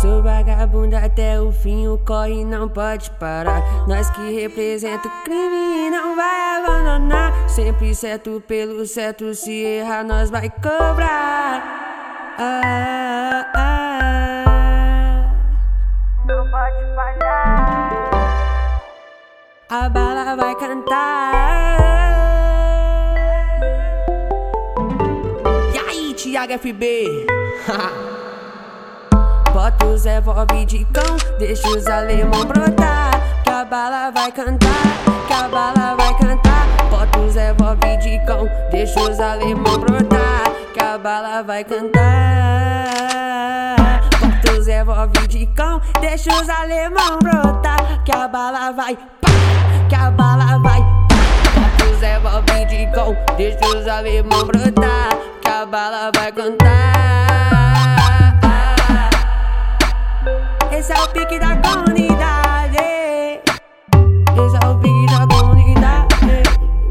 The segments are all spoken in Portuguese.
Sou vagabundo até o fim, o corre não pode parar. Nós que representa o crime não vai abandonar. Sempre certo pelo certo, se errar nós vai cobrar. Ah, ah, Não pode falhar. A bala vai cantar. E aí, Thiago FB? Bota os revólver de cão, deixa os alemão brotar. Que a bala vai cantar, que a bala vai cantar. Bota os revólver de cão, deixa os alemão brotar. Que a bala vai cantar. Bota os revólver de cão, deixa os alemão brotar. Que a bala vai, que a bala vai. Bota os revólver de cão, deixa os alemão brotar. Que a bala vai cantar. Esse é o pique da comunidade. Esse é o pique da comunidade.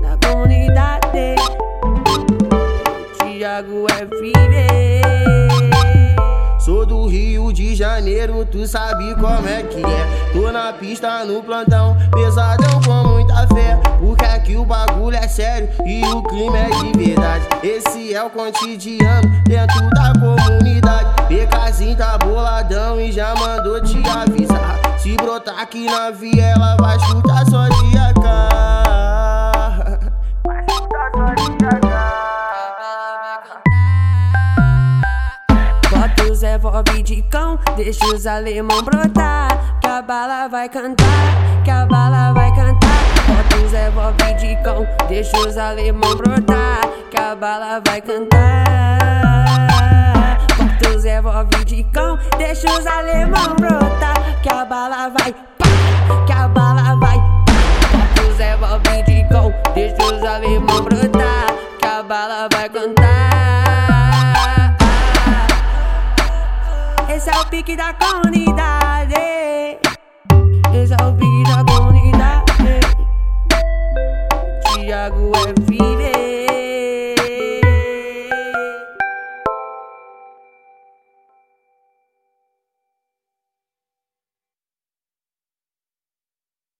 Da comunidade. Thiago FB. Sou do Rio de Janeiro, tu sabe como é que é. Tô na pista no plantão, pesadão com muita fé. Porque aqui o bagulho é sério e o crime é de verdade. Esse é o cotidiano dentro da comunidade. BKzinho tá boladão e já mandou te avisar. Se brotar aqui na viela, vai escutar só de AK. Revólver de cão, deixa os alemão brotar. Que a bala vai cantar, que a bala vai cantar. Bota os revólver de cão, deixa os alemão brotar. Que a bala vai cantar. Bota os revólver de cão, deixa os alemão brotar. Que a bala vai, pá, que a bala vai. Bota os revólver de cão, deixa os alemão brotar. Que a bala vai cantar. Esse é o pique da comunidade. Esse é o pique